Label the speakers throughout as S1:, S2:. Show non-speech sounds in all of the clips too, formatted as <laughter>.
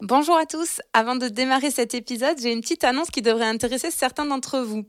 S1: Bonjour à tous. Avant de démarrer cet épisode, j'ai une petite annonce qui devrait intéresser certains d'entre vous.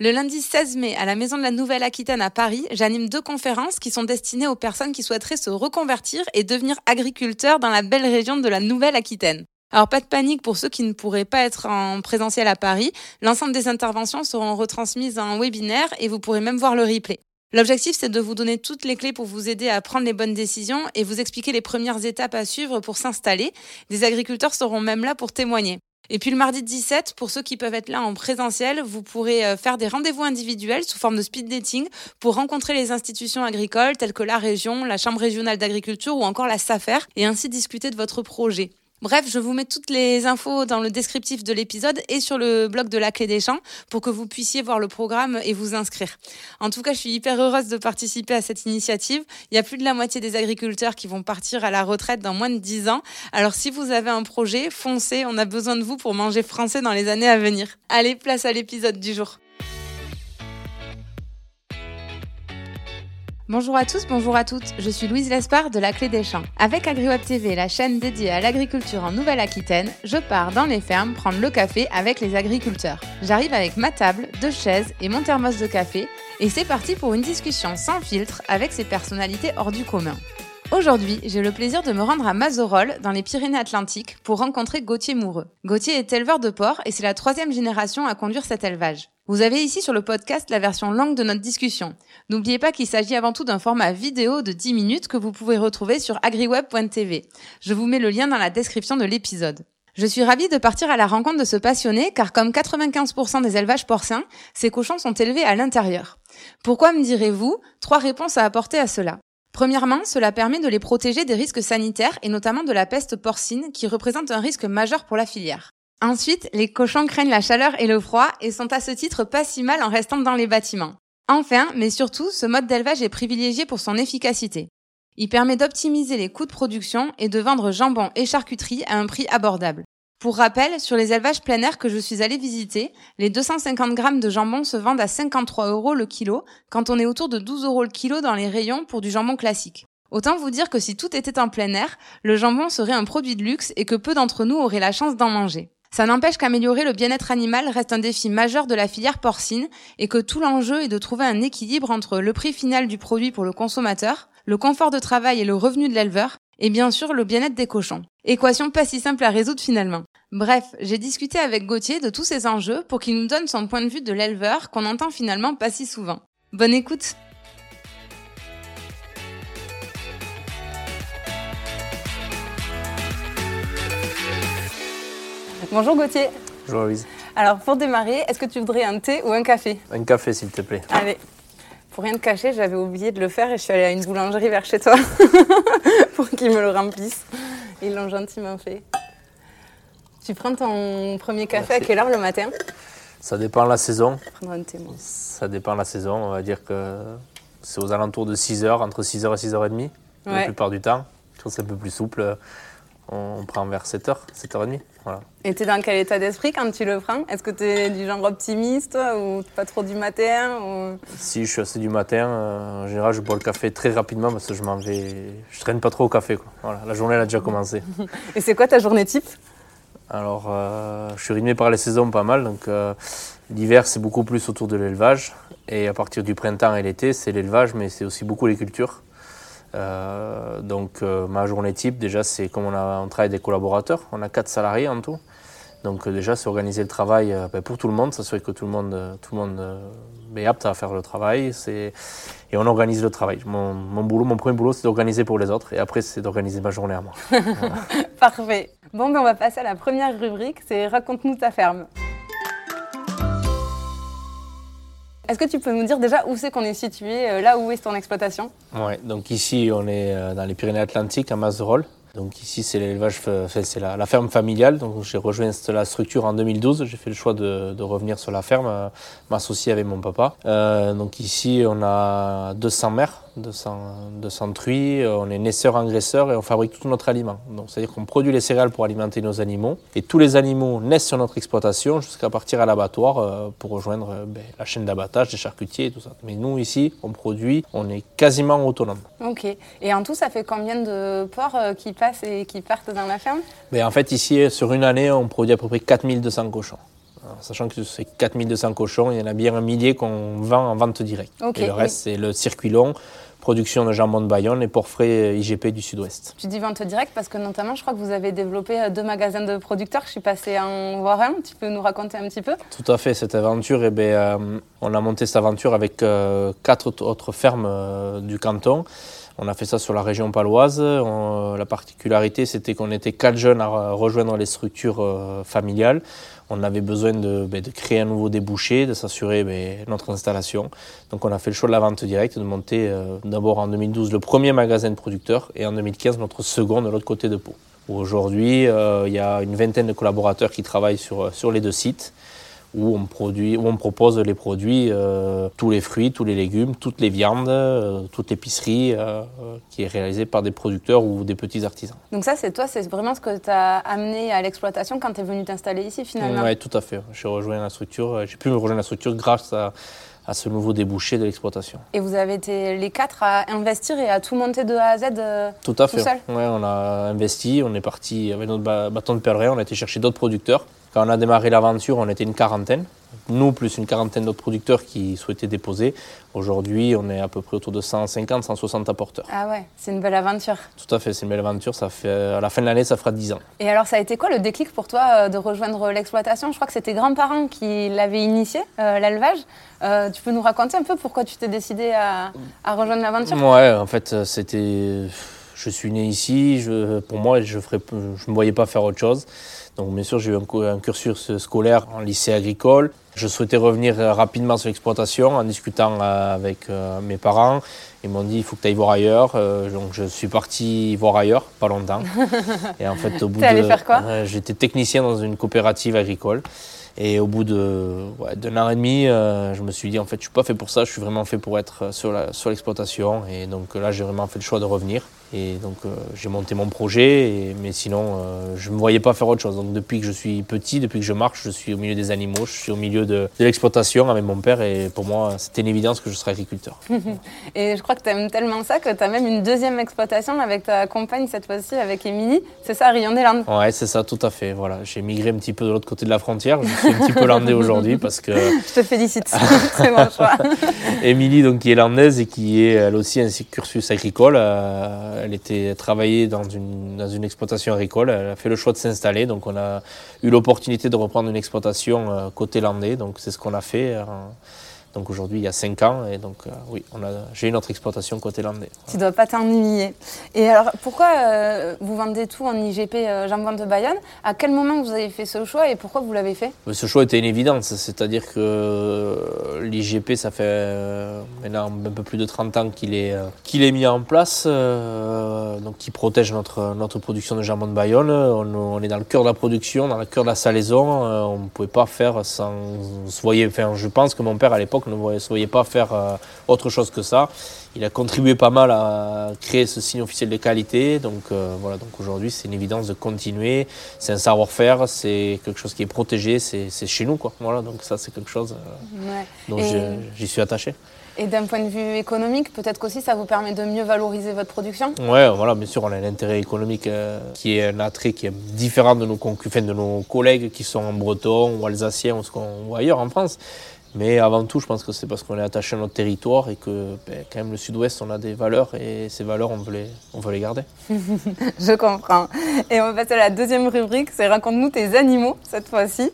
S1: Le lundi 16 mai, à la Maison de la Nouvelle-Aquitaine à Paris, j'anime deux conférences qui sont destinées aux personnes qui souhaiteraient se reconvertir et devenir agriculteurs dans la belle région de la Nouvelle-Aquitaine. Alors pas de panique pour ceux qui ne pourraient pas être en présentiel à Paris. L'ensemble des interventions seront retransmises en webinaire et vous pourrez même voir le replay. L'objectif, c'est de vous donner toutes les clés pour vous aider à prendre les bonnes décisions et vous expliquer les premières étapes à suivre pour s'installer. Des agriculteurs seront même là pour témoigner. Et puis le mardi 17, pour ceux qui peuvent être là en présentiel, vous pourrez euh, faire des rendez-vous individuels sous forme de speed dating pour rencontrer les institutions agricoles telles que la région, la Chambre régionale d'agriculture ou encore la SAFER et ainsi discuter de votre projet. Bref, je vous mets toutes les infos dans le descriptif de l'épisode et sur le blog de la Clé des Champs pour que vous puissiez voir le programme et vous inscrire. En tout cas, je suis hyper heureuse de participer à cette initiative. Il y a plus de la moitié des agriculteurs qui vont partir à la retraite dans moins de 10 ans. Alors si vous avez un projet, foncez, on a besoin de vous pour manger français dans les années à venir. Allez, place à l'épisode du jour. Bonjour à tous, bonjour à toutes. Je suis Louise Lespard de La Clé des Champs. Avec AgriWeb TV, la chaîne dédiée à l'agriculture en Nouvelle-Aquitaine, je pars dans les fermes prendre le café avec les agriculteurs. J'arrive avec ma table, deux chaises et mon thermos de café et c'est parti pour une discussion sans filtre avec ces personnalités hors du commun. Aujourd'hui, j'ai le plaisir de me rendre à Mazorol, dans les Pyrénées-Atlantiques, pour rencontrer Gauthier Moureux. Gauthier est éleveur de porcs et c'est la troisième génération à conduire cet élevage. Vous avez ici sur le podcast la version longue de notre discussion. N'oubliez pas qu'il s'agit avant tout d'un format vidéo de 10 minutes que vous pouvez retrouver sur agriweb.tv. Je vous mets le lien dans la description de l'épisode. Je suis ravie de partir à la rencontre de ce passionné car comme 95% des élevages porcins, ces cochons sont élevés à l'intérieur. Pourquoi me direz-vous Trois réponses à apporter à cela? Premièrement, cela permet de les protéger des risques sanitaires et notamment de la peste porcine qui représente un risque majeur pour la filière. Ensuite, les cochons craignent la chaleur et le froid et sont à ce titre pas si mal en restant dans les bâtiments. Enfin, mais surtout, ce mode d'élevage est privilégié pour son efficacité. Il permet d'optimiser les coûts de production et de vendre jambon et charcuterie à un prix abordable. Pour rappel, sur les élevages plein air que je suis allée visiter, les 250 grammes de jambon se vendent à 53 euros le kilo, quand on est autour de 12 euros le kilo dans les rayons pour du jambon classique. Autant vous dire que si tout était en plein air, le jambon serait un produit de luxe et que peu d'entre nous auraient la chance d'en manger. Ça n'empêche qu'améliorer le bien-être animal reste un défi majeur de la filière porcine et que tout l'enjeu est de trouver un équilibre entre le prix final du produit pour le consommateur, le confort de travail et le revenu de l'éleveur, et bien sûr le bien-être des cochons. Équation pas si simple à résoudre finalement. Bref, j'ai discuté avec Gauthier de tous ces enjeux pour qu'il nous donne son point de vue de l'éleveur qu'on entend finalement pas si souvent. Bonne écoute Bonjour Gauthier.
S2: Bonjour Louise.
S1: Alors pour démarrer, est-ce que tu voudrais un thé ou un café?
S2: Un café s'il te plaît.
S1: Allez. Pour rien te cacher, j'avais oublié de le faire et je suis allée à une boulangerie vers chez toi <laughs> pour qu'ils me le remplissent. Ils l'ont gentiment fait. Tu prends ton premier café à quelle heure le matin?
S2: Ça dépend de la saison.
S1: Prendre un.
S2: Ça dépend de la saison. On va dire que c'est aux alentours de 6 heures, entre 6h et 6h30 la
S1: Ouais.
S2: plupart du temps. Quand c'est un peu plus souple, on prend vers 7h, 7h30. Voilà.
S1: Et t'es dans quel état d'esprit quand tu le prends? Est-ce que t'es du genre optimiste ou pas trop du matin ou...
S2: Si je suis assez du matin, euh, en général, je bois le café très rapidement parce que je m'en vais. Je traîne pas trop au café. Quoi. Voilà, la journée elle a déjà commencé. <laughs>
S1: Et c'est quoi ta journée type?
S2: Alors, euh, je suis rythmé par les saisons pas mal. Donc, euh, l'hiver, c'est beaucoup plus autour de l'élevage. Et à partir du printemps et l'été, c'est l'élevage, mais c'est aussi beaucoup les cultures. Euh, donc, euh, ma journée type, déjà, c'est comme on, a, on travaille avec des collaborateurs. On a quatre salariés en tout. Donc, euh, déjà, c'est organiser le travail ben, pour tout le monde, s'assurer que tout le monde, tout le monde est apte à faire le travail. C'est- Et on organise le travail. Mon, mon boulot, mon premier boulot, c'est d'organiser pour les autres. Et après, c'est d'organiser ma journée à moi. <laughs>
S1: Parfait. Bon, ben on va passer à la première rubrique, c'est Raconte-nous ta ferme. Est-ce que tu peux nous dire déjà où c'est qu'on est situé, euh, là où est ton exploitation?
S2: Ouais, donc ici on est euh, dans les Pyrénées-Atlantiques à Mazerolles. Donc ici c'est l'élevage, fa- enfin, c'est la, ferme familiale. Donc j'ai rejoint la structure en 2012. J'ai fait le choix de, de revenir sur la ferme, euh, m'associer avec mon papa. Euh, donc ici on a 200 mères, 200, truies, on est naisseur-engraisseur et on fabrique tout notre aliment. Donc c'est-à-dire qu'on produit les céréales pour alimenter nos animaux et tous les animaux naissent sur notre exploitation jusqu'à partir à l'abattoir euh, pour rejoindre euh, ben, la chaîne d'abattage, des charcutiers et tout ça. Mais nous ici, on produit, on est quasiment autonome.
S1: Ok. Et en tout, ça fait combien de porcs euh, qui passent et qui partent dans la ferme?
S2: Ben, En fait, ici, sur une année, on produit à peu près 4200 cochons sachant que c'est 4200 cochons, il y en a bien un millier qu'on vend en vente directe. et le reste, c'est le circuit long, production de jambon de Bayonne et pour frais IGP du Sud-Ouest.
S1: Tu dis vente directe parce que notamment, je crois que vous avez développé euh, deux magasins de producteurs. Je suis passé en voir un. Tu peux nous raconter un petit peu?
S2: Tout à fait. Cette aventure, eh bien, euh, on a monté cette aventure avec euh, quatre autres fermes du canton. On a fait ça sur la région paloise. la particularité, c'était qu'on était quatre jeunes à rejoindre les structures familiales on avait besoin ben, de, créer un nouveau débouché, de s'assurer ben, notre installation. Donc on a fait le choix de la vente directe, de monter euh, d'abord en 2012 le premier magasin de producteurs et en 2015 notre second de l'autre côté de Pau. Aujourd'hui, euh, il y a une vingtaine de collaborateurs qui travaillent sur les deux sites où on, produit, où on propose les produits, euh, tous les fruits, tous les légumes, toutes les viandes, euh, toute l'épicerie euh, qui est réalisée par des producteurs ou des petits artisans.
S1: Donc ça, c'est toi, c'est vraiment ce que tu as amené à l'exploitation quand tu es venu t'installer ici finalement
S2: Oui, tout à fait. J'ai rejoint la structure, j'ai pu me rejoindre la structure grâce à, à ce nouveau débouché de l'exploitation.
S1: Et vous avez été les quatre à investir et à tout monter de A à Z
S2: Tout à fait. Tout ouais, on a investi, on est parti avec notre bâton de pèlerin, on a été chercher d'autres producteurs quand on a démarré l'aventure, on était une quarantaine. Nous, plus une quarantaine d'autres producteurs qui souhaitaient déposer. Aujourd'hui, on est à peu près autour de 150, 160 apporteurs.
S1: Ah ouais, c'est une belle aventure.
S2: Tout à fait, c'est une belle aventure. Ça fait, à la fin de l'année, ça fera 10 ans.
S1: Et alors, ça a été quoi le déclic pour toi euh, de rejoindre l'exploitation? Je crois que c'était grands-parents qui l'avaient initié, euh, l'élevage. Euh, tu peux nous raconter un peu pourquoi tu t'es décidé à, à rejoindre l'aventure?
S2: Ouais, en fait, c'était je suis né ici, je, pour moi, je ne me voyais pas faire autre chose. Donc bien sûr, j'ai eu un, cursus scolaire en lycée agricole. Je souhaitais revenir rapidement sur l'exploitation en discutant euh, avec euh, mes parents. Ils m'ont dit il faut que tu ailles voir ailleurs. Euh, donc je suis parti voir ailleurs, pas longtemps. <laughs>
S1: Et en fait, au bout de, faire quoi?
S2: J'étais technicien dans une coopérative agricole. Et au bout d'un ouais, an et demi, je me suis dit en fait je suis pas fait pour ça, je suis vraiment fait pour être sur l'exploitation. et donc là j'ai vraiment fait le choix de revenir. Et donc euh, j'ai monté mon projet, mais sinon euh, je ne me voyais pas faire autre chose. Donc depuis que je suis petit, depuis que je marche, je suis au milieu des animaux, je suis au milieu de, l'exploitation avec mon père et pour moi c'était une évidence que je serais agriculteur. <laughs>
S1: et je crois que tu aimes tellement ça que tu as même une deuxième exploitation avec ta compagne cette fois-ci, avec Émilie. C'est ça, Rion des Landes
S2: Ouais, c'est ça, tout à fait. Voilà, j'ai migré un petit peu de l'autre côté de la frontière. Je suis un petit peu landais aujourd'hui parce que... <laughs>
S1: je te félicite, <laughs> très bon choix.
S2: Émilie, donc, qui est landaise et qui est elle aussi un cursus agricole. Euh, elle était travaillée dans une, exploitation agricole. Elle a fait le choix de s'installer. Donc, on a eu l'opportunité de reprendre une exploitation euh, côté landais. Donc, c'est ce qu'on a fait. Euh, donc aujourd'hui, il y a 5 ans, et donc euh, oui, j'ai une autre exploitation côté landais.
S1: Tu ne dois pas t'ennuyer. Et alors, pourquoi euh, vous vendez tout en IGP euh, jambon de Bayonne? À quel moment vous avez fait ce choix et pourquoi vous l'avez fait?
S2: Ce choix était une évidence, c'est-à-dire que l'IGP, ça fait maintenant un peu plus de 30 ans qu'il est, qu'il est mis en place, donc qui protège notre, notre production de jambon de Bayonne. On, est dans le cœur de la production, dans le cœur de la salaison, on ne pouvait pas faire sans... Voyez, enfin, je pense que mon père à l'époque ne se voyait pas faire euh, autre chose que ça. Il a contribué pas mal à créer ce signe officiel de qualité. Donc euh, voilà, donc aujourd'hui c'est une évidence de continuer. C'est un savoir-faire, c'est quelque chose qui est protégé, c'est chez nous quoi. Voilà, donc ça c'est quelque chose euh, dont j'y suis attaché.
S1: Et d'un point de vue économique, peut-être qu'aussi ça vous permet de mieux valoriser votre production?
S2: Oui, voilà, bien sûr, on a un intérêt économique qui est un attrait qui est différent de nos, de nos collègues qui sont en breton ou alsaciens ou ailleurs en France. Mais avant tout, je pense que c'est parce qu'on est attaché à notre territoire et que ben, quand même le sud-ouest, on a des valeurs et ces valeurs, on veut les, on veut les garder. <laughs>
S1: je comprends. Et on va passer à la deuxième rubrique, c'est Raconte-nous tes animaux cette fois-ci.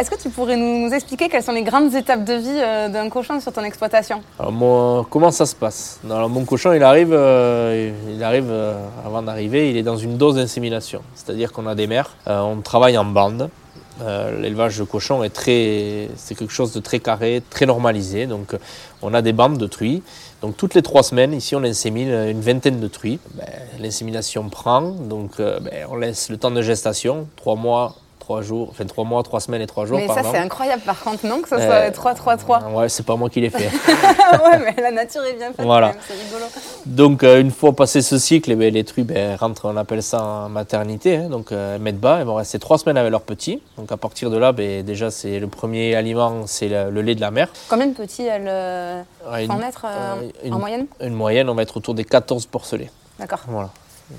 S1: Est-ce que tu pourrais nous, expliquer quelles sont les grandes étapes de vie euh, d'un cochon sur ton exploitation?
S2: Alors moi, comment ça se passe? Alors, Mon cochon, il arrive, euh, il arrive euh, avant d'arriver, il est dans une dose d'insémination. C'est-à-dire qu'on a des mères, on travaille en bande. Euh, l'élevage de cochons est très, c'est quelque chose de très carré, très normalisé. Donc, on a des bandes de truies. Donc, toutes les trois semaines, ici, on insémine une vingtaine de truies. Ben, l'insémination prend, donc euh, ben, on laisse le temps de gestation, trois mois, 3 jours, enfin 3 mois, 3 semaines et 3 jours.
S1: Mais
S2: par
S1: ça, c'est incroyable par contre, non Que ce
S2: Euh,
S1: soit 3-3-3.
S2: Ouais, c'est pas moi qui l'ai fait. <laughs>
S1: ouais, mais la nature est bien faite
S2: Voilà.
S1: c'est rigolo.
S2: Donc, euh, une fois passé ce cycle, eh ben, les truies ben, rentrent, on appelle ça en maternité. hein. donc, euh, elles mettent bas, elles vont rester 3 semaines avec leurs petits. Donc, à partir de là, ben, déjà, c'est le premier aliment, c'est le, le lait de la mère.
S1: Combien de petits elles
S2: Ouais,
S1: font
S2: une,
S1: naître euh,
S2: une-
S1: en moyenne?
S2: une moyenne, on va être autour des 14 porcelets.
S1: D'accord.
S2: Voilà.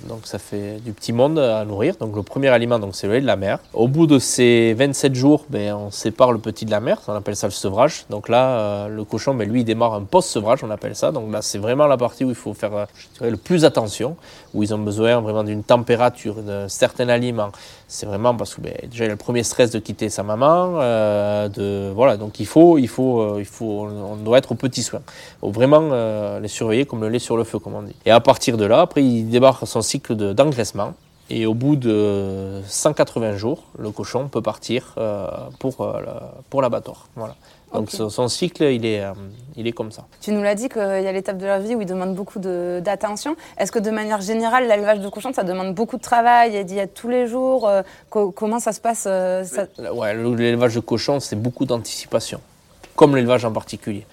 S2: Donc ça fait du petit monde à nourrir. Donc le premier aliment, donc c'est le lait de la mère. Au bout de ces 27 jours, ben, on sépare le petit de la mère. On appelle ça le sevrage. Donc là, euh, le cochon, ben, lui, il démarre un post-sevrage, on appelle ça. Donc là, c'est vraiment la partie où il faut faire euh, le plus attention, où ils ont besoin vraiment d'une température, d'un certain aliment. C'est vraiment parce que ben, déjà, il a le premier stress de quitter sa maman. euh, de, voilà, donc il faut, il faut, euh, il faut, on doit être au petit soin. Il faut vraiment euh, les surveiller comme le lait sur le feu, comme on dit. Et à partir de là, après, il démarre son cycle de- d'engraissement. Et au bout de 180 jours, le cochon peut partir euh, pour, euh, la- pour l'abattoir. Voilà. Donc son, son cycle, il est, euh, il est comme ça.
S1: Tu nous l'as dit qu'il y a l'étape de leur vie où ils demandent beaucoup de- d'attention. Est-ce que de manière générale, l'élevage de cochons, ça demande beaucoup de travail et d'y être tous les jours euh, co- Comment ça se passe euh, ça-
S2: Ouais, le- l'élevage de cochons, c'est beaucoup d'anticipation, comme l'élevage en particulier.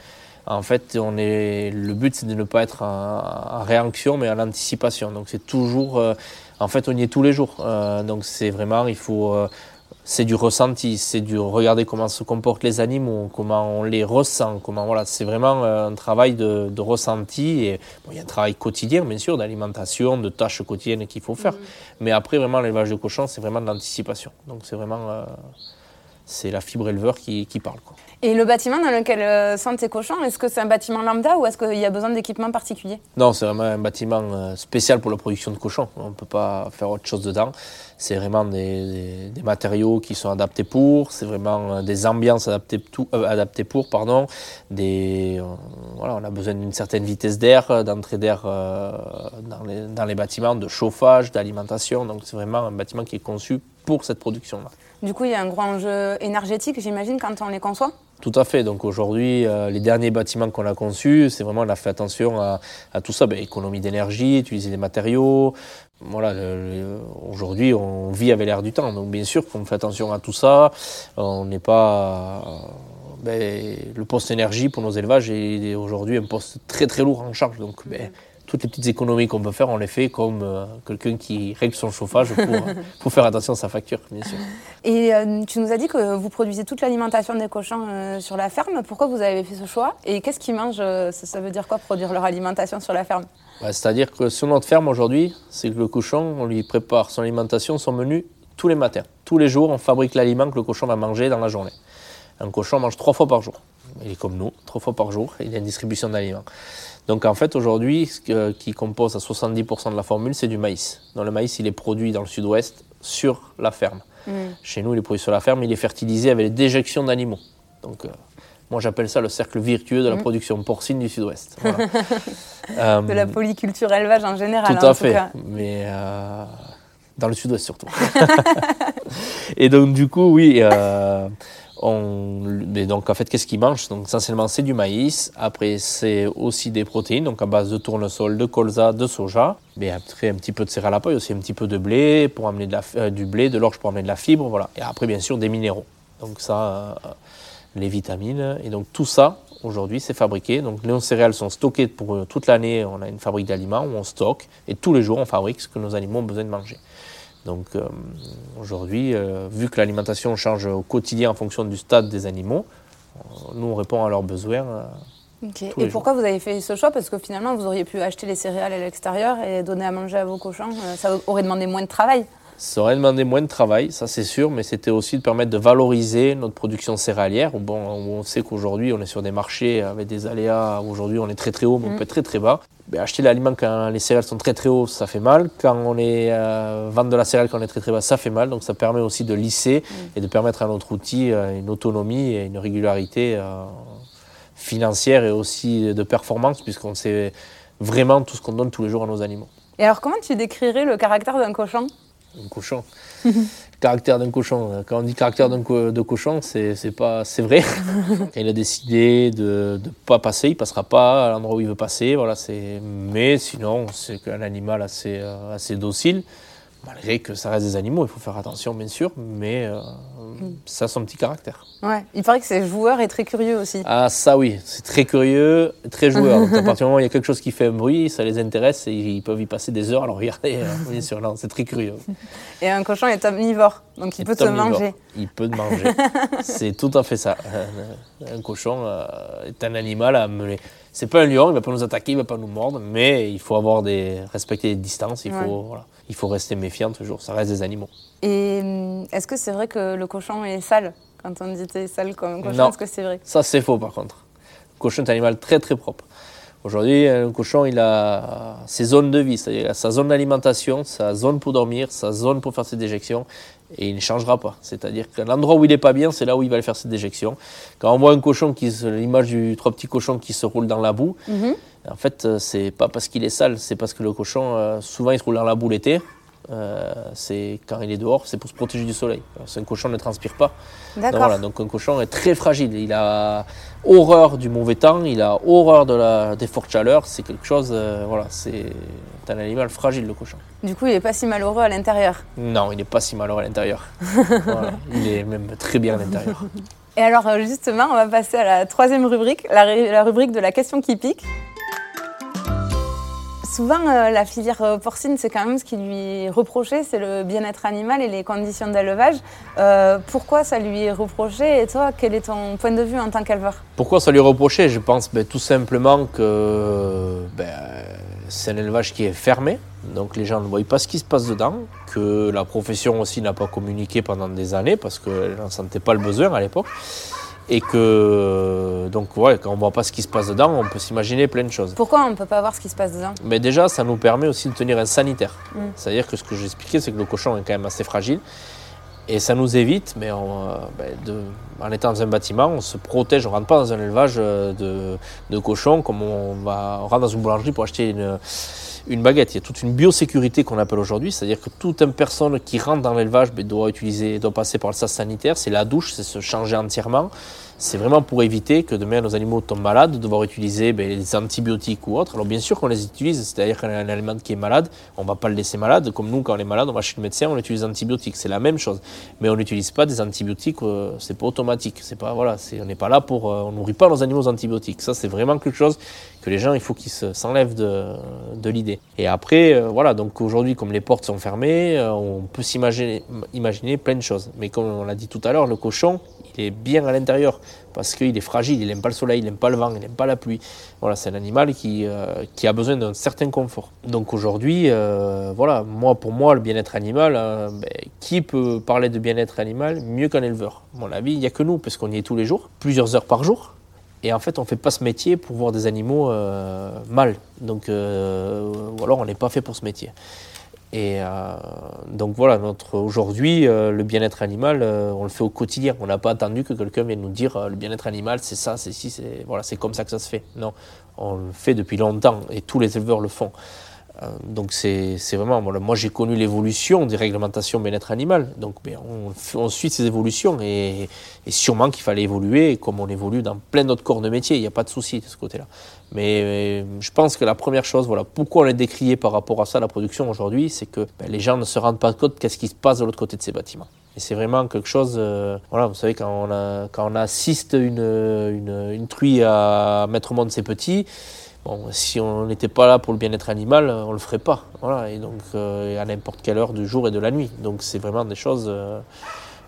S2: En fait, on est, le but, c'est de ne pas être en, en réaction, mais en anticipation. Donc, c'est toujours, en fait, on y est tous les jours. Euh, donc, c'est vraiment, il faut, euh, c'est du ressenti, c'est du regarder comment se comportent les animaux, comment on les ressent, comment, voilà, c'est vraiment euh, un travail de, de ressenti. Et bon, il y a un travail quotidien, bien sûr, d'alimentation, de tâches quotidiennes qu'il faut faire. Mais après, vraiment, l'élevage de cochons, c'est vraiment de l'anticipation. Donc, c'est vraiment. C'est la fibre éleveur qui, qui parle. Quoi.
S1: Et le bâtiment dans lequel euh, sont tes cochons, est-ce que c'est un bâtiment lambda ou est-ce qu'il y a besoin d'équipements particuliers
S2: Non, c'est vraiment un bâtiment euh, spécial pour la production de cochons. On ne peut pas faire autre chose dedans. C'est vraiment des, des- des matériaux qui sont adaptés pour, c'est vraiment euh, des ambiances adaptées, tout- euh, adaptées pour. Pardon. Des, euh, voilà, on a besoin d'une certaine vitesse d'air, d'entrée d'air dans, les, dans les bâtiments, de chauffage, d'alimentation. Donc c'est vraiment un bâtiment qui est conçu pour cette production-là.
S1: Du coup, il y a un gros enjeu énergétique, j'imagine, quand on les conçoit?
S2: Tout à fait. Donc aujourd'hui, euh, les derniers bâtiments qu'on a conçus, c'est vraiment on a fait attention à, à tout ça, Ben, économie d'énergie, utiliser des matériaux. Voilà, aujourd'hui, on vit avec l'air du temps. Donc bien sûr qu'on fait attention à tout ça. On n'est pas euh, ben, le poste énergie pour nos élevages est aujourd'hui un poste très très lourd en charge. Donc ben, toutes les petites économies qu'on peut faire, on les fait comme euh, quelqu'un qui règle son chauffage pour, <laughs> pour faire attention à sa facture, bien sûr.
S1: Et euh, tu nous as dit que vous produisez toute l'alimentation des cochons euh, sur la ferme. Pourquoi vous avez fait ce choix Et qu'est-ce qu'ils mangent euh, ça, ça veut dire quoi, produire leur alimentation sur la ferme?
S2: Bah, C'est-à-dire que sur notre ferme aujourd'hui, c'est que le cochon, on lui prépare son alimentation, son menu tous les matins. Tous les jours, on fabrique l'aliment que le cochon va manger dans la journée. Un cochon mange trois fois par jour. Il est comme nous, trois fois par jour, il a une distribution d'aliments. Donc en fait, aujourd'hui, ce qui compose à 70% de la formule, c'est du maïs. Donc le maïs, il est produit dans le sud-ouest sur la ferme. Chez nous, il est produit sur la ferme, il est fertilisé avec les déjections d'animaux. Donc euh, moi, j'appelle ça le cercle virtueux de la production porcine du sud-ouest. Voilà. <laughs> Euh,
S1: De la polyculture élevage en général,
S2: tout à fait,
S1: cas.
S2: mais euh, dans le sud-ouest surtout. <laughs> et donc du coup, oui, on, donc en fait, qu'est-ce qu'ils mangent Donc essentiellement, c'est du maïs. Après, c'est aussi des protéines, donc à base de tournesol, de colza, de soja. Mais après, un petit peu de céréales aussi un petit peu de blé pour amener euh, du blé, de l'orge pour amener de la fibre, voilà. Et après, bien sûr, des minéraux. Donc ça, euh, les vitamines. Et donc tout ça, aujourd'hui, c'est fabriqué. Donc les céréales sont stockées pour euh, toute l'année. On a une fabrique d'aliments où on stocke. Et tous les jours, on fabrique ce que nos animaux ont besoin de manger. Donc euh, aujourd'hui, euh, vu que l'alimentation change au quotidien en fonction du stade des animaux, euh, nous, on répond à leurs besoins.
S1: Ok.
S2: Tous
S1: Et pourquoi vous avez fait ce choix? Parce que finalement, vous auriez pu acheter les céréales à l'extérieur et donner à manger à vos cochons. Ça aurait demandé moins de travail.
S2: Ça aurait demandé moins de travail, ça c'est sûr, mais c'était aussi de permettre de valoriser notre production céréalière. Bon, on sait qu'aujourd'hui on est sur des marchés avec des aléas. Aujourd'hui on est très très haut, mais on peut être très très bas. Ben, acheter l'aliment quand les céréales sont très très hauts, ça fait mal. Quand on est euh, vendre de la céréale quand on est très très bas, ça fait mal. Donc ça permet aussi de lisser et de permettre à notre outil euh, une autonomie et une régularité euh, financière et aussi de performance, puisqu'on sait vraiment tout ce qu'on donne tous les jours à nos animaux.
S1: Et alors, comment tu décrirais le caractère d'un cochon?
S2: Un cochon. <laughs> caractère d'un cochon. Quand on dit caractère d'un co- de cochon, c'est pas c'est vrai. <laughs> Il a décidé de ne pas passer, il passera pas à l'endroit où il veut passer. Voilà, c'est. Mais sinon, c'est un animal assez euh, assez docile. Malgré que ça reste des animaux, il faut faire attention bien sûr, mais euh, ça a son petit caractère.
S1: Ouais, il paraît que c'est joueur et très curieux aussi.
S2: Ah ça oui, c'est très curieux, très joueur. <laughs> Donc, à partir du moment où il y a quelque chose qui fait un bruit, ça les intéresse et ils peuvent y passer des heures à le regarder. euh, <laughs> bien sûr, c'est très curieux. <laughs>
S1: Et un cochon est omnivore, donc il peut te manger.
S2: Il peut te manger. c'est tout à fait ça. Un, un cochon euh, est un animal à amener. C'est pas un lion, il va pas nous attaquer, il va pas nous mordre, mais il faut avoir des respecter les distances. Il
S1: Ouais.
S2: faut voilà, il faut rester méfiant toujours. Ça reste des animaux.
S1: Et hum, est-ce que c'est vrai que le cochon est sale Quand on dit t'es sale comme cochon, est-ce que c'est vrai?
S2: Ça, c'est faux par contre. Le cochon est un animal très très propre. Aujourd'hui, un cochon, il a ses zones de vie, c'est-à-dire sa zone d'alimentation, sa zone pour dormir, sa zone pour faire ses déjections, et il ne changera pas. C'est-à-dire que l'endroit où il n'est pas bien, c'est là où il va aller faire ses déjections. Quand on voit un cochon, qui l'image du trois petits cochons qui se roulent dans la boue,
S1: Mhm.
S2: En fait, euh, c'est pas parce qu'il est sale, c'est parce que le cochon, euh, souvent, il se roule dans la boue l'été. Euh, c'est quand il est dehors, c'est pour se protéger du soleil. Un cochon ne transpire pas. Donc,
S1: D'accord.
S2: voilà, donc un cochon est très fragile. Il a horreur du mauvais temps, il a horreur de la, des fortes chaleurs. C'est quelque chose, euh, voilà, c'est un animal fragile le cochon.
S1: Du coup, il est pas si malheureux à l'intérieur.
S2: Non, il n'est pas si malheureux à l'intérieur. <laughs> Voilà, il est même très bien à l'intérieur.
S1: Et alors, justement, on va passer à la troisième rubrique, la, ru- la rubrique de la question qui pique. Souvent, euh, la filière euh, porcine, c'est quand même ce qui lui est reproché, c'est le bien-être animal et les conditions d'élevage. Euh, pourquoi ça lui est reproché Et toi, quel est ton point de vue en tant qu'éleveur?
S2: Pourquoi ça lui reprocher Je pense ben, tout simplement que ben, c'est un élevage qui est fermé, donc les gens ne voient pas ce qui se passe dedans, que la profession aussi n'a pas communiqué pendant des années parce qu'elle n'en sentait pas le besoin à l'époque. Et que, donc, ouais, quand on voit pas ce qui se passe dedans, on peut s'imaginer plein de choses.
S1: Pourquoi on ne peut pas voir ce qui se passe dedans?
S2: Mais déjà, ça nous permet aussi de tenir un sanitaire.
S1: Mm.
S2: C'est-à-dire que ce que j'expliquais, c'est que le cochon est quand même assez fragile. Et ça nous évite, mais on, euh, ben, de- en étant dans un bâtiment, on se protège, on ne rentre pas dans un élevage euh, de, de cochons comme on, va, on rentre dans une boulangerie pour acheter une, une baguette. Il y a toute une biosécurité qu'on appelle aujourd'hui, c'est-à-dire que toute personne qui rentre dans l'élevage ben, doit, utiliser, doit passer par le sas sanitaire, c'est la douche, c'est se changer entièrement. C'est vraiment pour éviter que demain nos animaux tombent malades, de devoir utiliser ben, des antibiotiques ou autres. Alors bien sûr qu'on les utilise, c'est-à-dire qu'un un aliment qui est malade, on ne va pas le laisser malade. Comme nous, quand on est malade, on va chez le médecin, on utilise des antibiotiques. C'est la même chose. Mais on n'utilise pas des antibiotiques, euh, c'est pas automatique. C'est pas, voilà, c'est- on n'est pas là pour. euh, on nourrit pas nos animaux aux antibiotiques. Ça, c'est vraiment quelque chose que les gens, il faut qu'ils se- s'enlèvent de, de l'idée. Et après, euh, voilà, donc aujourd'hui, comme les portes sont fermées, euh, on peut s'imaginer imaginer plein de choses. Mais comme on l'a dit tout à l'heure, le cochon, est bien à l'intérieur parce qu'il est fragile, il n'aime pas le soleil, il n'aime pas le vent, il n'aime pas la pluie. Voilà, c'est un animal qui, euh, qui a besoin d'un certain confort. Donc aujourd'hui, euh, voilà, moi, pour moi, le bien-être animal, euh, ben, qui peut parler de bien-être animal mieux qu'un éleveur? Mon avis, il n'y a que nous, parce qu'on y est tous les jours, plusieurs heures par jour. Et en fait, on ne fait pas ce métier pour voir des animaux mal. Donc, ou alors, on n'est pas fait pour ce métier. Et euh, donc voilà, notre aujourd'hui, euh, le bien-être animal, euh, on le fait au quotidien. On n'a pas attendu que quelqu'un vienne nous dire le bien-être animal, c'est ça, c'est ci, c'est voilà, c'est comme ça que ça se fait. Non, on le fait depuis longtemps et tous les éleveurs le font. Euh, donc c'est vraiment, moi j'ai connu l'évolution des réglementations bien-être animal. Donc ben, on, suit ces évolutions et, sûrement qu'il fallait évoluer comme on évolue dans plein d'autres corps de métier. Il n'y a pas de souci de ce côté-là. Mais euh, je pense que la première chose, voilà, pourquoi on est décrié par rapport à ça, la production aujourd'hui, c'est que ben, les gens ne se rendent pas compte qu'est-ce qui se passe de l'autre côté de ces bâtiments. Et c'est vraiment quelque chose, euh, voilà, vous savez, quand on, assiste une, une truie à mettre au monde ses petits, si on n'était pas là pour le bien-être animal, on le ferait pas. Voilà, et donc euh, à n'importe quelle heure du jour et de la nuit. Donc c'est vraiment des choses euh,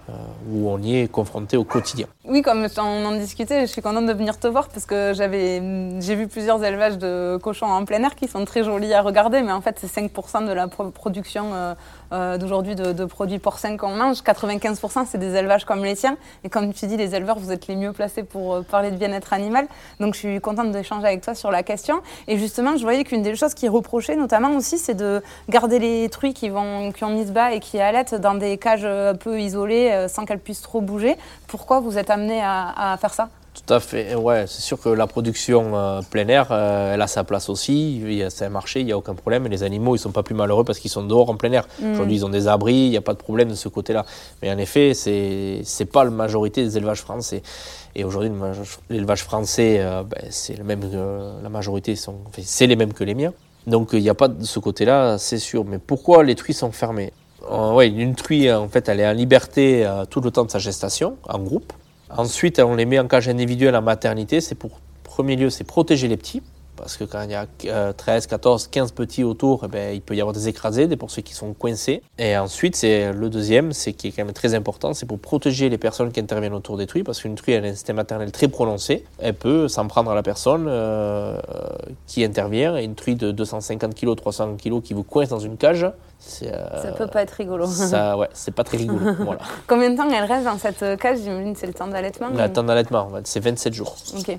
S2: euh, où on y est confronté au quotidien.
S1: Oui, comme on en discutait, je suis contente de venir te voir parce que j'avais, j'ai vu plusieurs élevages de cochons en plein air qui sont très jolis à regarder, mais en fait, c'est 5% de la pro- production euh, euh, d'aujourd'hui de, de produits porcins qu'on mange. 95%, c'est des élevages comme les tiens. Et comme tu dis, les éleveurs, vous êtes les mieux placés pour euh, parler de bien-être animal. Donc, je suis contente d'échanger avec toi sur la question. Et justement, je voyais qu'une des choses qui est reprochée, notamment aussi, c'est de garder les truies qui, vont, qui ont mis bas et qui allaitent dans des cages un peu isolées euh, sans qu'elles puissent trop bouger. Pourquoi vous êtes amené à, à faire ça?
S2: Tout à fait, ouais, c'est sûr que la production euh, plein air, euh, elle a sa place aussi, Il y a- c'est un marché, il n'y a aucun problème, et les animaux, ils sont pas plus malheureux parce qu'ils sont dehors en plein air. Aujourd'hui, ils ont des abris, il n'y a pas de problème de ce côté-là. Mais en effet, c'est c'est pas la majorité des élevages français. Et aujourd'hui, l'élevage français, euh, ben, c'est le même, la majorité, sont, enfin, c'est les mêmes que les miens. Donc il n'y a pas de ce côté-là, c'est sûr. Mais pourquoi les truies sont fermées? Oui, une truie, en fait, elle est en liberté tout le temps de sa gestation, en groupe. Ensuite, on les met en cage individuelle en maternité. C'est pour, premier lieu, c'est protéger les petits parce que quand il y a 13, 14, 15 petits autour, eh ben, il peut y avoir des écrasés, des pour ceux qui sont coincés. Et ensuite, c'est le deuxième, c'est qui est quand même très important, c'est pour protéger les personnes qui interviennent autour des truies, parce qu'une truie a un instinct maternel très prononcé, elle peut s'en prendre à la personne euh, qui intervient. Et une truie de 250 kg, 300 kg qui vous coince dans une cage,
S1: euh, ça peut pas être rigolo.
S2: Ça, ouais, c'est pas très rigolo. <laughs> voilà.
S1: Combien de temps elle reste dans cette cage? J'imagine c'est le temps d'allaitement.
S2: Le temps d'allaitement, c'est 27 jours.
S1: Ok.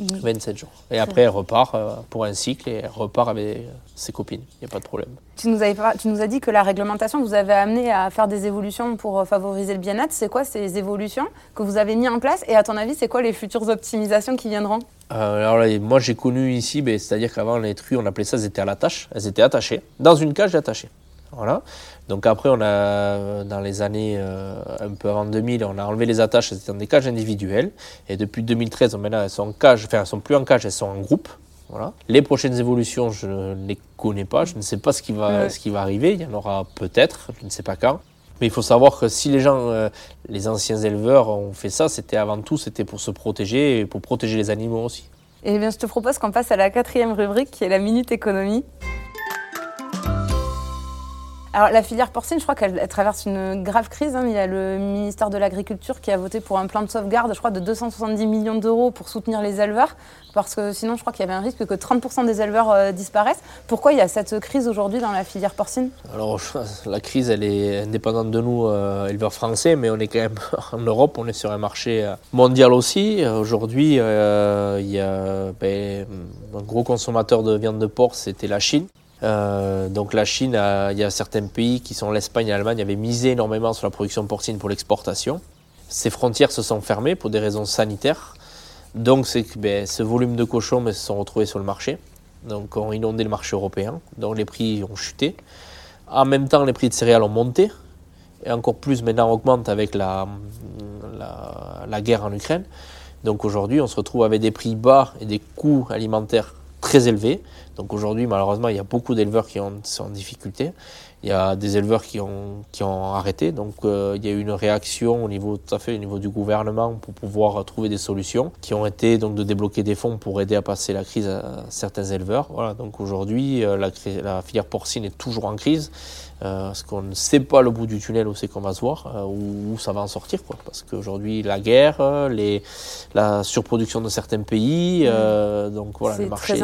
S2: 27 mhm. jours. Et après, elle repart euh, pour un cycle et elle repart avec ses copines. Il n'y a pas de problème.
S1: Tu nous, tu nous as dit que la réglementation vous avez amené à faire des évolutions pour euh, favoriser le bien-être. C'est quoi ces évolutions que vous avez mis en place Et à ton avis, c'est quoi les futures optimisations qui viendront?
S2: Euh, alors là, moi j'ai connu ici, ben, c'est-à-dire qu'avant les truies, on appelait ça, elles étaient à la tâche, elles étaient attachées, dans une cage attachée. Voilà. Donc après, on a, dans les années euh, un peu avant 2000, on a enlevé les attaches, elles étaient dans des cages individuelles. Et depuis 2013, maintenant, elles sont en cage, enfin, elles sont plus en cage, elles sont en groupe. Voilà. Les prochaines évolutions, je ne les connais pas, je ne sais pas ce qui va, ce qui va arriver. Il y en aura peut-être, je ne sais pas quand. Mais il faut savoir que si les gens, euh, les anciens éleveurs ont fait ça, c'était avant tout, c'était pour se protéger et pour protéger les animaux aussi.
S1: Eh bien, je te propose qu'on passe à la quatrième rubrique qui est la minute économie. Alors la filière porcine, je crois qu'elle traverse une grave crise. Hein. Il y a le ministère de l'Agriculture qui a voté pour un plan de sauvegarde, je crois, de 270 millions d'euros pour soutenir les éleveurs, parce que sinon je crois qu'il y avait un risque que 30% des éleveurs euh, disparaissent. Pourquoi il y a cette crise aujourd'hui dans la filière porcine?
S2: Alors la crise, elle est indépendante de nous, euh, éleveurs français, mais on est quand même <laughs> en Europe, on est sur un marché euh, mondial aussi. Aujourd'hui, il y a ben, un gros consommateur de viande de porc, c'était la Chine. Euh, donc la Chine, il y a certains pays qui sont l'Espagne et l'Allemagne, avaient misé énormément sur la production porcine pour l'exportation. Ces frontières se sont fermées pour des raisons sanitaires. Donc ben, ce volume de cochons ben, se sont retrouvés sur le marché. Donc ont inondé le marché européen. Donc les prix ont chuté. En même temps, les prix de céréales ont monté. Et encore plus maintenant augmentent avec la, la guerre en Ukraine. Donc aujourd'hui, on se retrouve avec des prix bas et des coûts alimentaires très élevés. Donc aujourd'hui, malheureusement, il y a beaucoup d'éleveurs qui sont en difficulté. Il y a des éleveurs qui ont, qui ont arrêté. Donc euh, il y a eu une réaction au niveau, tout à fait, au niveau du gouvernement pour pouvoir trouver des solutions qui ont été donc de débloquer des fonds pour aider à passer la crise à certains éleveurs. Voilà, donc aujourd'hui, euh, la, la, filière porcine est toujours en crise. Euh, parce qu'on ne sait pas le bout du tunnel où c'est qu'on va se voir, euh, où, ça va en sortir. Quoi. Parce qu'aujourd'hui, la guerre, les, la surproduction de certains pays, mmh. donc voilà, le marché,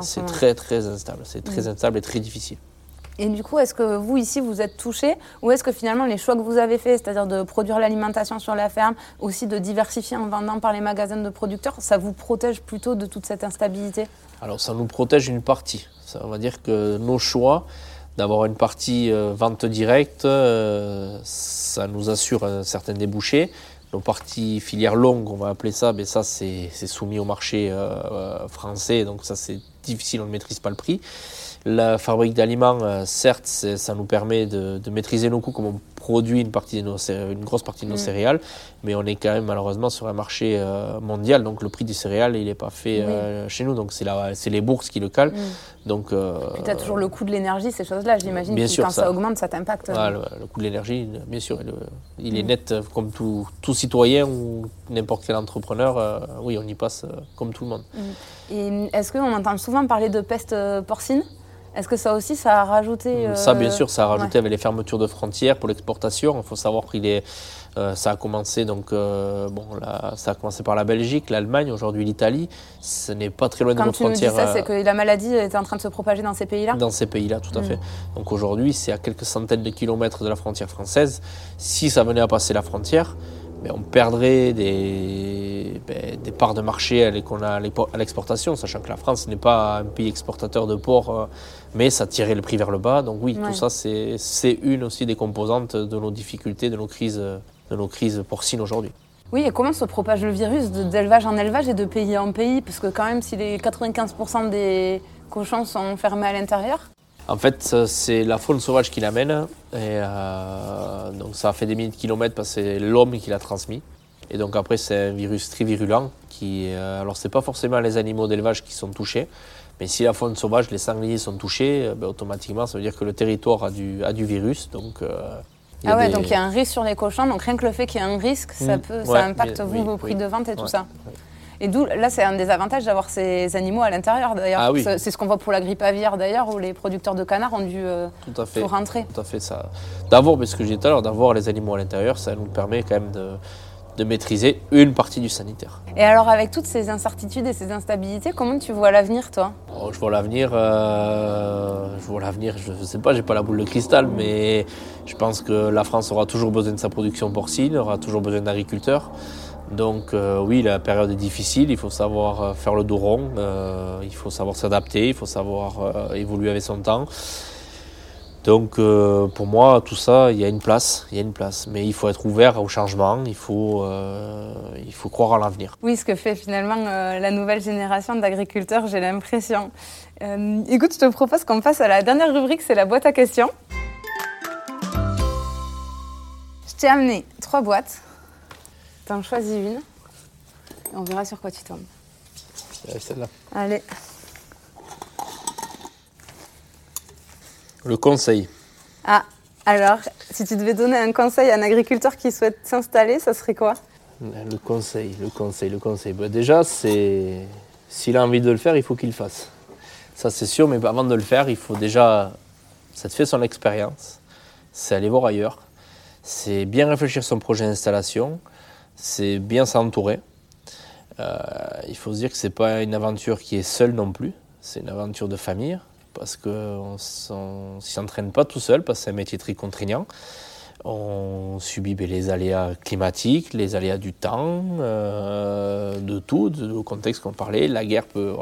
S2: c'est très très instable. C'est très mmh. instable et très difficile.
S1: Et du coup, est-ce que vous, ici, vous êtes touché Ou est-ce que finalement, les choix que vous avez faits, c'est-à-dire de produire l'alimentation sur la ferme, aussi de diversifier en vendant par les magasins de producteurs, ça vous protège plutôt de toute cette instabilité?
S2: Alors, ça nous protège une partie. Ça veut dire que nos choix, d'avoir une partie euh, vente directe, euh, ça nous assure un certain débouché. Nos parties filières longues, on va appeler ça, mais ça c'est soumis au marché euh, français, donc ça c'est difficile, on ne maîtrise pas le prix. La fabrique d'aliments, certes, ça nous permet de, maîtriser nos coûts comme on produit une, partie de nos, une grosse partie de nos mm. céréales, mais on est quand même malheureusement sur un marché euh, mondial, donc le prix du céréal, il n'est pas fait euh, chez nous, donc c'est les bourses qui le calent. Mm. Donc,
S1: tu as toujours le coût de l'énergie, ces choses-là, j'imagine que quand ça, augmente, ça t'impacte.
S2: le, coût de l'énergie, bien sûr, il est mm. net comme tout, tout citoyen ou n'importe quel entrepreneur, oui, on y passe comme tout le monde.
S1: Et est-ce qu'on entend souvent parler de peste porcine? Est-ce que ça aussi, ça a rajouté
S2: Ça, bien euh, sûr, ça a rajouté avec les fermetures de frontières pour l'exportation. Il faut savoir qu'il est, euh, ça a commencé donc, euh, bon, là, ça a commencé par la Belgique, l'Allemagne, aujourd'hui l'Italie. Ce n'est pas très loin de nos frontières.
S1: Quand tu dis ça, c'est que la maladie était en train de se propager dans ces pays-là.
S2: Dans ces pays-là, tout à mm. fait. Donc aujourd'hui, c'est à quelques centaines de kilomètres de la frontière française. Si ça venait à passer la frontière, ben, on perdrait des, ben, des, parts de marché qu'on a à l'exportation, sachant que la France n'est pas un pays exportateur de porc mais ça tirait le prix vers le bas. Donc oui, tout ça, c'est une aussi des composantes de nos difficultés, de nos crises, de nos crises porcines aujourd'hui.
S1: Oui, et comment se propage le virus d'élevage en élevage et de pays en pays? Parce que quand même, si les 95% des cochons sont fermés à l'intérieur?
S2: En fait, c'est la faune sauvage qui l'amène. Et euh, donc ça a fait des milliers de kilomètres parce que c'est l'homme qui l'a transmis. Et donc après, c'est un virus très virulent. Qui, euh, alors, c'est pas forcément les animaux d'élevage qui sont touchés, Mais si la faune sauvage, les sangliers sont touchés, ben, automatiquement, ça veut dire que le territoire a du, a du virus. Donc,
S1: ah ouais, donc il y a un risque sur les cochons. Donc rien que le fait qu'il y ait un risque, ça, mmh. peut, ça impacte vous, vos prix de vente et tout ça. Et d'où, là, c'est un des avantages d'avoir ces animaux à l'intérieur, d'ailleurs. Ah c'est ce qu'on voit pour la grippe aviaire, d'ailleurs, où les producteurs de canards ont dû euh, tout, à fait, rentrer.
S2: Tout à fait, ça. D'avoir, ce que j'ai dit tout à l'heure, d'avoir les animaux à l'intérieur, ça nous permet quand même de, de maîtriser une partie du sanitaire.
S1: Et alors avec toutes ces incertitudes et ces instabilités, comment tu vois l'avenir toi?
S2: Oh, Je vois l'avenir, euh, je vois l'avenir, je ne sais pas, j'ai pas la boule de cristal, mais je pense que la France aura toujours besoin de sa production porcine, aura toujours besoin d'agriculteurs. Donc euh, oui, la période est difficile, il faut savoir euh, faire le dos rond, il faut savoir s'adapter, il faut savoir évoluer avec son temps. Donc euh, pour moi, tout ça, il y a une place, il y a une place. Mais il faut être ouvert au changement, il faut, euh, il faut croire à l'avenir.
S1: Oui, ce que fait finalement euh, la nouvelle génération d'agriculteurs, j'ai l'impression. écoute, je te propose qu'on passe à la dernière rubrique, c'est la boîte à questions. Je t'ai amené trois boîtes. T'en choisis une. Et on verra sur quoi tu tombes.
S2: Celle-là.
S1: Allez.
S2: Le conseil.
S1: Ah, alors, si tu devais donner un conseil à un agriculteur qui souhaite s'installer, ça serait quoi?
S2: Le conseil, le conseil, le conseil. Bah, déjà, c'est s'il a envie de le faire, il faut qu'il le fasse. Ça, c'est sûr, mais avant de le faire, il faut déjà. Ça te fait son expérience, c'est aller voir ailleurs, c'est bien réfléchir son projet d'installation, c'est bien s'entourer. Euh, il faut se dire que ce n'est pas une aventure qui est seule non plus, c'est une aventure de famille parce qu'on ne s'entraîne pas tout seul, parce que c'est un métier très contraignant. On subit ben, les aléas climatiques, les aléas du temps, euh, de tout, du contexte qu'on parlait. La guerre peut.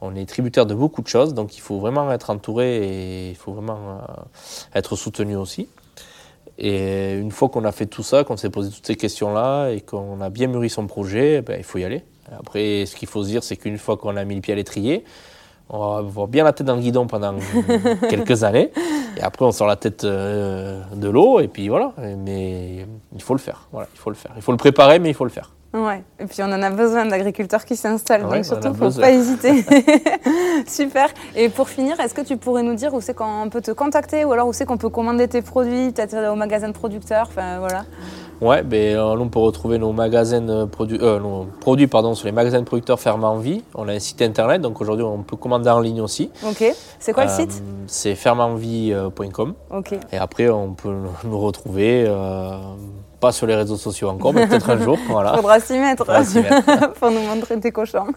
S2: On est tributaire de beaucoup de choses, donc il faut vraiment être entouré et il faut vraiment euh, être soutenu aussi. Et une fois qu'on a fait tout ça, qu'on s'est posé toutes ces questions-là et qu'on a bien mûri son projet, ben, il faut y aller. Après, ce qu'il faut se dire, c'est qu'une fois qu'on a mis le pied à l'étrier, on va avoir bien la tête dans le guidon pendant <laughs> quelques années. Et après, on sort la tête euh, de l'eau. Et puis voilà. Mais il faut le faire. Voilà, il faut le faire. Il faut le préparer, mais il faut le faire.
S1: Ouais. Et puis on en a besoin d'agriculteurs qui s'installent. donc surtout, il ne faut pas hésiter. <laughs> Super. Et pour finir, est-ce que tu pourrais nous dire où c'est qu'on peut te contacter ou alors où c'est qu'on peut commander tes produits, peut-être au magasin de producteurs enfin, voilà.
S2: Ouais, ben, euh, on peut retrouver nos magasins euh, produits, euh, nos produits pardon, sur les magasins de producteurs Ferme en Vie. On a un site internet, donc aujourd'hui on peut commander en ligne aussi.
S1: Ok. C'est quoi le site?
S2: C'est fermeenvie.com. Ok. Et après on peut <laughs> nous retrouver pas sur les réseaux sociaux encore, mais peut-être un jour.
S1: Voilà. <laughs> Faudra s'y mettre, <laughs> pour nous montrer tes cochons.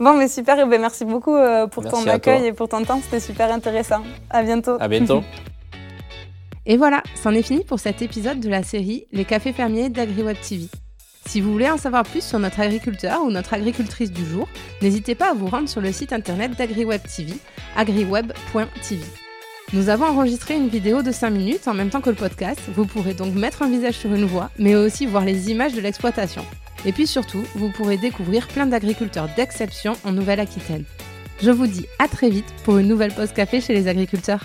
S1: bon, mais super, et ben merci beaucoup pour ton accueil et pour ton temps, c'était super intéressant. À bientôt.
S2: À bientôt.
S1: Et voilà, c'en est fini pour cet épisode de la série Les cafés fermiers d'AgriWeb TV. Si vous voulez en savoir plus sur notre agriculteur ou notre agricultrice du jour, n'hésitez pas à vous rendre sur le site internet d'AgriWeb TV, agriweb.tv. Nous avons enregistré une vidéo de 5 minutes en même temps que le podcast. Vous pourrez donc mettre un visage sur une voix, mais aussi voir les images de l'exploitation. Et puis surtout, vous pourrez découvrir plein d'agriculteurs d'exception en Nouvelle-Aquitaine. Je vous dis à très vite pour une nouvelle pause café chez les agriculteurs.